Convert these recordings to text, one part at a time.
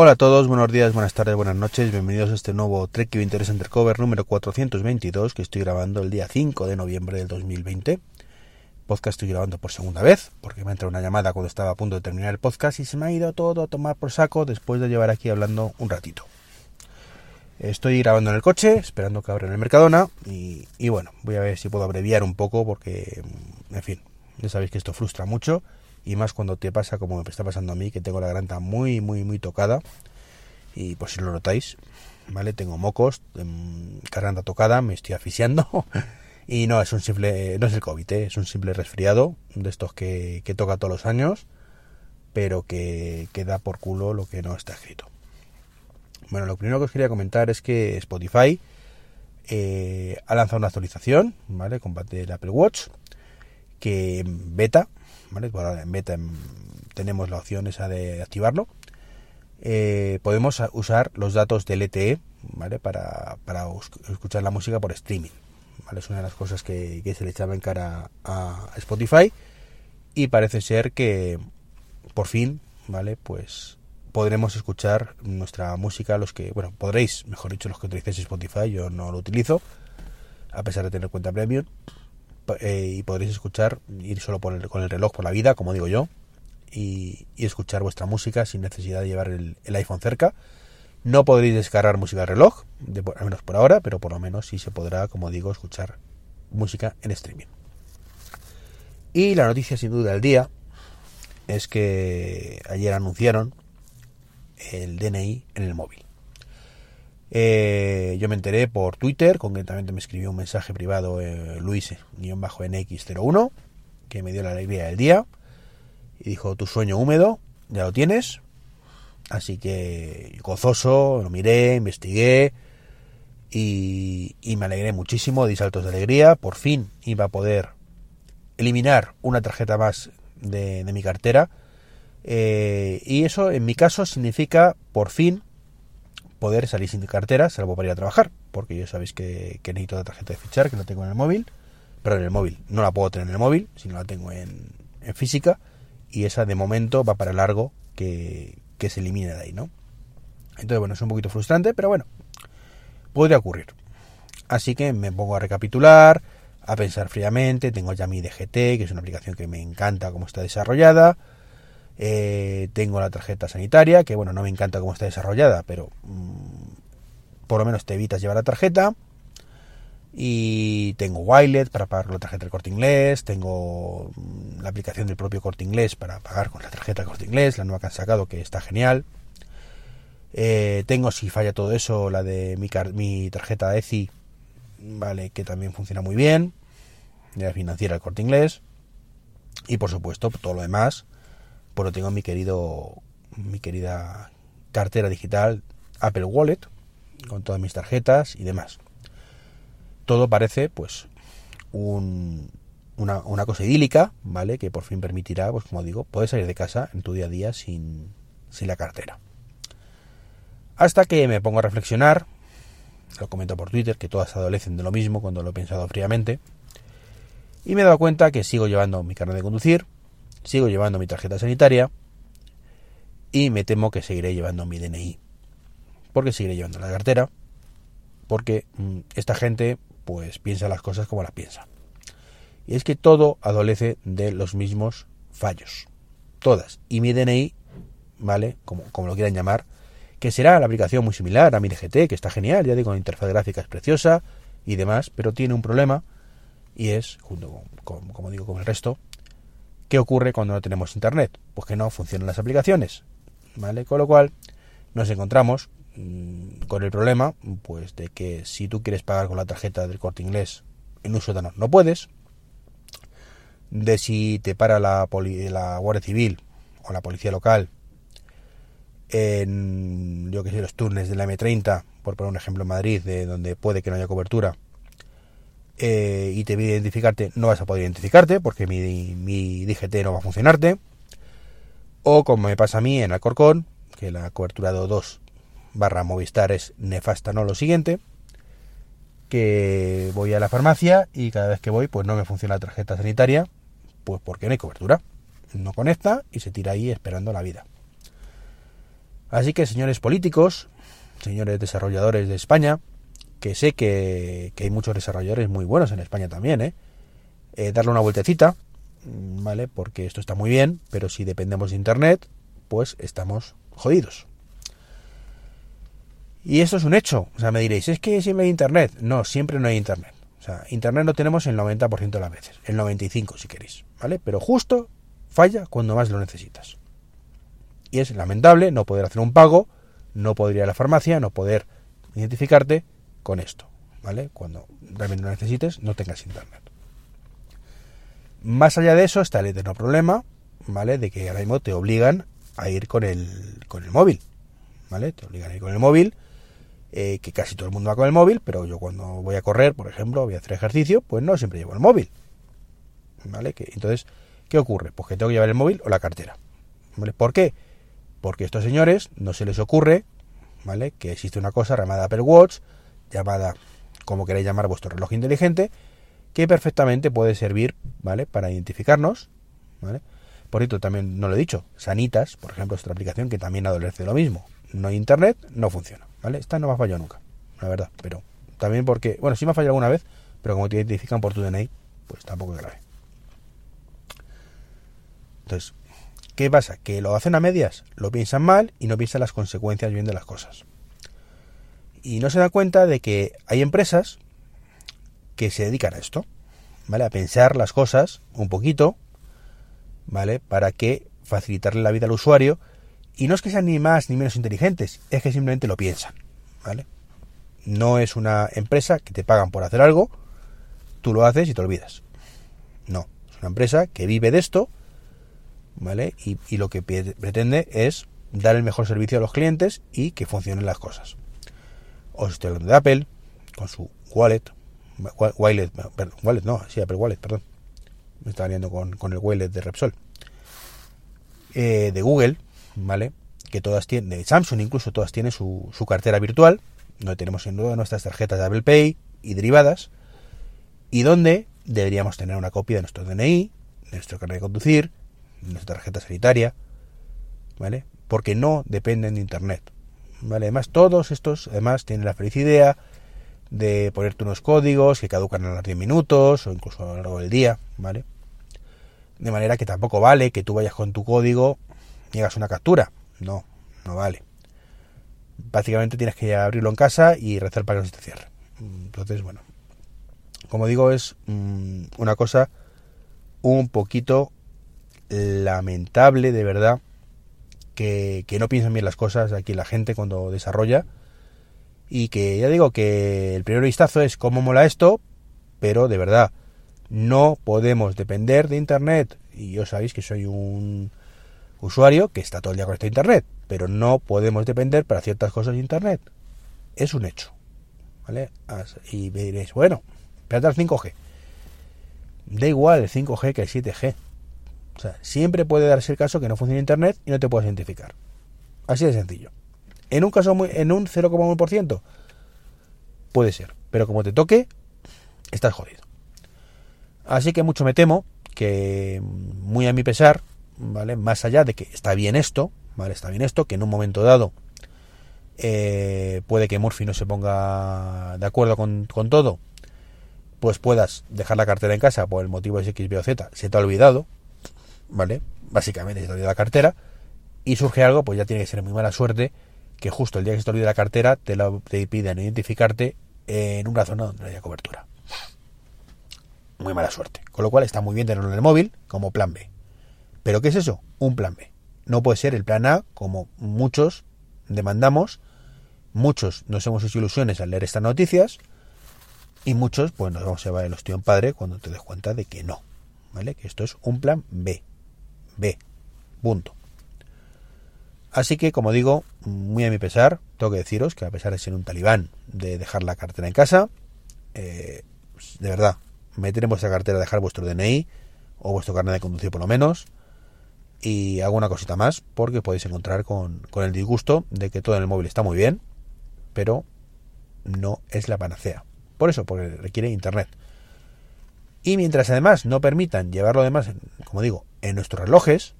Hola a todos, buenos días, buenas tardes, buenas noches, bienvenidos a este nuevo Trek Interest Undercover número 422 que estoy grabando el día 5 de noviembre del 2020. Podcast estoy grabando por segunda vez porque me entró una llamada cuando estaba a punto de terminar el podcast y se me ha ido todo a tomar por saco después de llevar aquí hablando un ratito. Estoy grabando en el coche, esperando que abran el Mercadona y, y bueno, voy a ver si puedo abreviar un poco porque, en fin, ya sabéis que esto frustra mucho y más cuando te pasa como me está pasando a mí, que tengo la garganta muy, muy, muy tocada. Y por si lo notáis, ¿vale? Tengo mocos, em, garganta tocada, me estoy asfixiando. y no, es un simple, no es el COVID, ¿eh? es un simple resfriado de estos que, que toca todos los años, pero que, que da por culo lo que no está escrito. Bueno, lo primero que os quería comentar es que Spotify eh, ha lanzado una actualización, ¿vale? Con el Apple Watch, que en beta ¿vale? en beta tenemos la opción esa de activarlo. Eh, podemos usar los datos del LTE, ¿vale? Para, escuchar la música por streaming, ¿vale? Es una de las cosas que, se le echaba en cara a Spotify y parece ser que por fin, ¿vale? Pues podremos escuchar nuestra música, los que, bueno, podréis, mejor dicho, los que utilicéis Spotify, yo no lo utilizo, a pesar de tener cuenta premium, eh, y podréis escuchar, ir solo con el reloj por la vida, como digo yo, y, escuchar vuestra música sin necesidad de llevar el, iPhone cerca. No podréis descargar música del reloj, al menos por ahora, pero por lo menos sí se podrá, como digo, escuchar música en streaming. Y la noticia sin duda del día es que ayer anunciaron el DNI en el móvil. Eh, yo me enteré por Twitter, concretamente me escribió un mensaje privado eh, Luis-NX01, que me dio la alegría del día, y dijo, tu sueño húmedo, ya lo tienes, así que gozoso, lo miré, investigué, y, me alegré muchísimo, di saltos de alegría, por fin iba a poder eliminar una tarjeta más de, mi cartera, eh, y eso en mi caso significa por fin poder salir sin cartera, salvo para ir a trabajar, porque ya sabéis que, necesito la tarjeta de fichar, que no tengo en el móvil, pero en el móvil no la puedo tener en el móvil, sino la tengo en, física, y esa de momento va para largo que, que se elimine de ahí, ¿no? Entonces, bueno, es un poquito frustrante, pero bueno, puede ocurrir. Así que me pongo a recapitular, a pensar fríamente, tengo ya mi DGT, que es una aplicación que me encanta cómo está desarrollada, eh, tengo la tarjeta sanitaria, que bueno, no me encanta cómo está desarrollada, pero mm, por lo menos te evitas llevar la tarjeta. Y tengo Wilet para pagar con la tarjeta del corte inglés. Tengo mm, la aplicación del propio corte inglés para pagar con la tarjeta del corte inglés, la nueva que han sacado, que está genial. Eh, tengo, si falla todo eso, la de mi, tarjeta ECI, vale, que también funciona muy bien. La financiera del corte inglés. Y por supuesto, todo lo demás pues lo tengo en mi querido, mi querida cartera digital Apple Wallet, con todas mis tarjetas y demás. Todo parece, pues, un, una, una, cosa idílica, ¿vale? Que por fin permitirá, pues como digo, poder salir de casa en tu día a día sin, sin la cartera. Hasta que me pongo a reflexionar, lo comento por Twitter, que todas adolecen de lo mismo cuando lo he pensado fríamente, y me he dado cuenta que sigo llevando mi carnet de conducir, sigo llevando mi tarjeta sanitaria y me temo que seguiré llevando mi DNI. Porque seguiré llevando la cartera, porque mm, esta gente pues piensa las cosas como las piensa. Y es que todo adolece de los mismos fallos. Todas. Y mi DNI, ¿vale? Como, como lo quieran llamar, que será la aplicación muy similar a mi DGT, que está genial, ya digo, la interfaz gráfica es preciosa y demás, pero tiene un problema y es, junto con, como digo, con el resto, ¿Qué ocurre cuando no tenemos internet? Pues que no funcionan las aplicaciones, ¿vale? Con lo cual nos encontramos mm, con el problema, pues de que si tú quieres pagar con la tarjeta del corte inglés en un sótano no puedes, de si te para la, la Guardia Civil o la policía local en, yo que sé, los turnes de la M30, por poner un ejemplo en Madrid, de donde puede que no haya cobertura, eh, y te pide identificarte, no vas a poder identificarte porque mi, mi DGT no va a funcionarte. O como me pasa a mí en Alcorcón, que la cobertura de O2 barra Movistar es nefasta, no lo siguiente, que voy a la farmacia y cada vez que voy pues no me funciona la tarjeta sanitaria, pues porque no hay cobertura. No conecta y se tira ahí esperando la vida. Así que, señores políticos, señores desarrolladores de España, que sé que, hay muchos desarrolladores muy buenos en España también, ¿eh? ¿eh? darle una vueltecita, ¿vale? Porque esto está muy bien, pero si dependemos de Internet, pues estamos jodidos. Y esto es un hecho. O sea, me diréis, es que siempre hay Internet. No, siempre no hay Internet. O sea, Internet no tenemos el 90% de las veces, el 95% si queréis, ¿vale? Pero justo falla cuando más lo necesitas. Y es lamentable no poder hacer un pago, no poder ir a la farmacia, no poder identificarte con esto, ¿vale? Cuando realmente lo necesites, no tengas internet. Más allá de eso está el eterno problema, ¿vale? De que ahora mismo te obligan a ir con el, con el móvil, ¿vale? Te obligan a ir con el móvil, eh, que casi todo el mundo va con el móvil, pero yo cuando voy a correr, por ejemplo, voy a hacer ejercicio, pues no siempre llevo el móvil, ¿vale? Que, entonces, ¿qué ocurre? Pues que tengo que llevar el móvil o la cartera, ¿vale? ¿Por qué? Porque a estos señores no se les ocurre, ¿vale? Que existe una cosa llamada Apple Watch, llamada, como queréis llamar, vuestro reloj inteligente, que perfectamente puede servir, ¿vale? Para identificarnos, ¿vale? Por cierto, también no lo he dicho, Sanitas, por ejemplo, es otra aplicación que también adolece de lo mismo. No hay internet, no funciona, ¿vale? Esta no me ha fallado nunca, la verdad, pero también porque, bueno, sí me ha fallado alguna vez, pero como te identifican por tu DNI, pues tampoco es grave. Entonces, ¿Qué pasa? Que lo hacen a medias, lo piensan mal y no piensan las consecuencias bien de las cosas. Y no se da cuenta de que hay empresas que se dedican a esto, ¿vale? A pensar las cosas un poquito, ¿vale? Para que facilitarle la vida al usuario. Y no es que sean ni más ni menos inteligentes, es que simplemente lo piensan, ¿vale? No es una empresa que te pagan por hacer algo, tú lo haces y te olvidas. No, es una empresa que vive de esto ¿vale? Y, lo que pretende es dar el mejor servicio a los clientes y que funcionen las cosas. Estoy hablando de Apple, con su wallet, wallet, wallet no, sí, Apple Wallet, perdón. Me estaba liando con, el wallet de Repsol. Eh, de Google, ¿vale? Que todas tienen, de Samsung incluso, todas tienen su, su cartera virtual, donde tenemos en duda nuestras tarjetas de Apple Pay y derivadas, y donde deberíamos tener una copia de nuestro DNI, de nuestro carnet de conducir, nuestra tarjeta sanitaria, ¿vale? Porque no dependen de Internet, ¿vale? Además, todos estos, además, tienen la feliz idea de ponerte unos códigos que caducan a los 10 minutos o incluso a lo largo del día, ¿vale? De manera que tampoco vale que tú vayas con tu código y hagas una captura. No, no vale. Básicamente tienes que abrirlo en casa y rezar para que no se te cierre. Entonces, bueno, como digo, es mm, una cosa un poquito lamentable, de verdad, que, no piensan bien las cosas aquí la gente cuando desarrolla. Y que ya digo que el primer vistazo es cómo mola esto, pero de verdad, no podemos depender de Internet. Y yo sabéis que soy un usuario que está todo el día con a Internet, pero no podemos depender para ciertas cosas de Internet. Es un hecho. ¿Vale? Y me diréis, bueno, espérate al 5G. Da igual el 5G que el 7G. O sea, siempre puede darse el caso que no funcione Internet y no te puedas identificar. Así de sencillo. En un caso, muy, en un 0,1%, puede ser. Pero como te toque, estás jodido. Así que mucho me temo que, muy a mi pesar, ¿vale? Más allá de que está bien esto, ¿vale? Está bien esto, que en un momento dado eh, puede que Murphy no se ponga de acuerdo con, con, todo, pues puedas dejar la cartera en casa por el motivo de X, Y o Z, se te ha olvidado, ¿vale? Básicamente se te olvida la cartera y surge algo, pues ya tiene que ser muy mala suerte que justo el día que se te olvide la cartera te, la, te piden identificarte en una zona donde no haya cobertura. Muy mala suerte. Con lo cual está muy bien tenerlo en el móvil como plan B. ¿Pero qué es eso? Un plan B. No puede ser el plan A como muchos demandamos. Muchos nos hemos hecho ilusiones al leer estas noticias y muchos pues nos vamos a llevar el ostión padre cuando te des cuenta de que no. ¿Vale? Que esto es un plan B. B. Punto. Así que, como digo, muy a mi pesar, tengo que deciros que a pesar de ser un talibán de dejar la cartera en casa, eh, de verdad, meter en vuestra cartera, dejar vuestro DNI o vuestro carnet de conducir por lo menos, y alguna cosita más, porque podéis encontrar con, con el disgusto de que todo en el móvil está muy bien, pero no es la panacea. Por eso, porque requiere internet. Y mientras además no permitan llevarlo además, como digo, en nuestros relojes,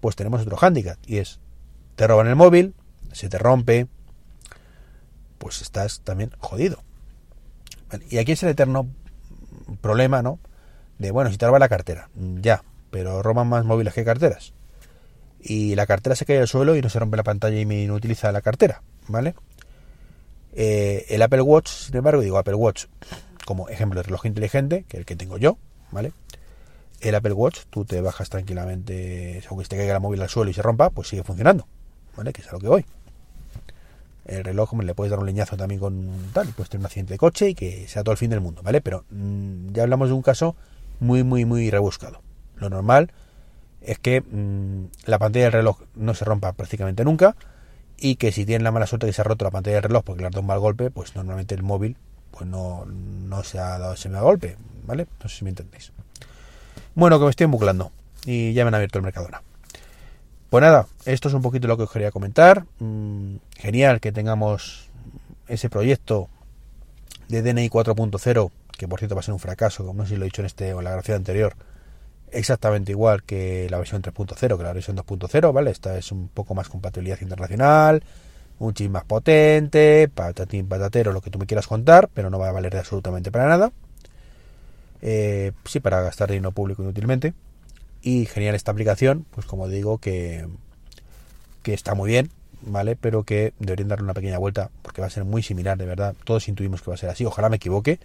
pues tenemos otro hándicap y es te roban el móvil, se te rompe, pues estás también jodido. Y aquí es el eterno problema, ¿no? De, bueno, si te roba la cartera, ya, pero roban más móviles que carteras. Y la cartera se cae al suelo y no se rompe la pantalla y me inutiliza la cartera, ¿vale? Eh, el Apple Watch, sin embargo, digo Apple Watch como ejemplo de reloj inteligente, que es el que tengo yo, ¿vale? El Apple Watch, tú te bajas tranquilamente, aunque te caiga la móvil al suelo y se rompa, pues sigue funcionando, ¿vale? Que es a lo que voy. El reloj le puedes dar un leñazo también con tal, y puedes tener un accidente de coche y que sea todo el fin del mundo, ¿vale? Pero mmm, ya hablamos de un caso muy, muy, muy rebuscado. Lo normal es que mmm, la pantalla del reloj no se rompa prácticamente nunca y que si tienen la mala suerte de que se ha roto la pantalla del reloj porque le ha dado un mal golpe, pues normalmente el móvil pues no, no se ha dado ese golpe, ¿vale? No sé si me entendéis. Bueno, que me estoy embuclando y ya me han abierto el Mercadona. Pues nada, esto es un poquito lo que os quería comentar. Mm, genial que tengamos ese proyecto de DNI 4.0, que por cierto va a ser un fracaso, como no sé si lo he dicho en este o la gracia anterior, exactamente igual que la versión 3.0, que la versión 2.0, ¿vale? Esta es un poco más compatibilidad internacional, un chip más potente, patatín, patatero, lo que tú me quieras contar, pero no va a valer absolutamente para nada. Eh, sí, para gastar dinero público inútilmente y genial esta aplicación, pues como digo que, que está muy bien, ¿vale? Pero que deberían darle una pequeña vuelta porque va a ser muy similar, de verdad. Todos intuimos que va a ser así, ojalá me equivoque.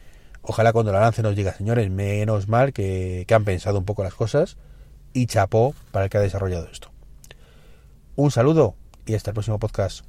Ojalá cuando la lance nos diga, señores, menos mal que, que han pensado un poco las cosas y chapó para el que ha desarrollado esto. Un saludo y hasta el próximo podcast.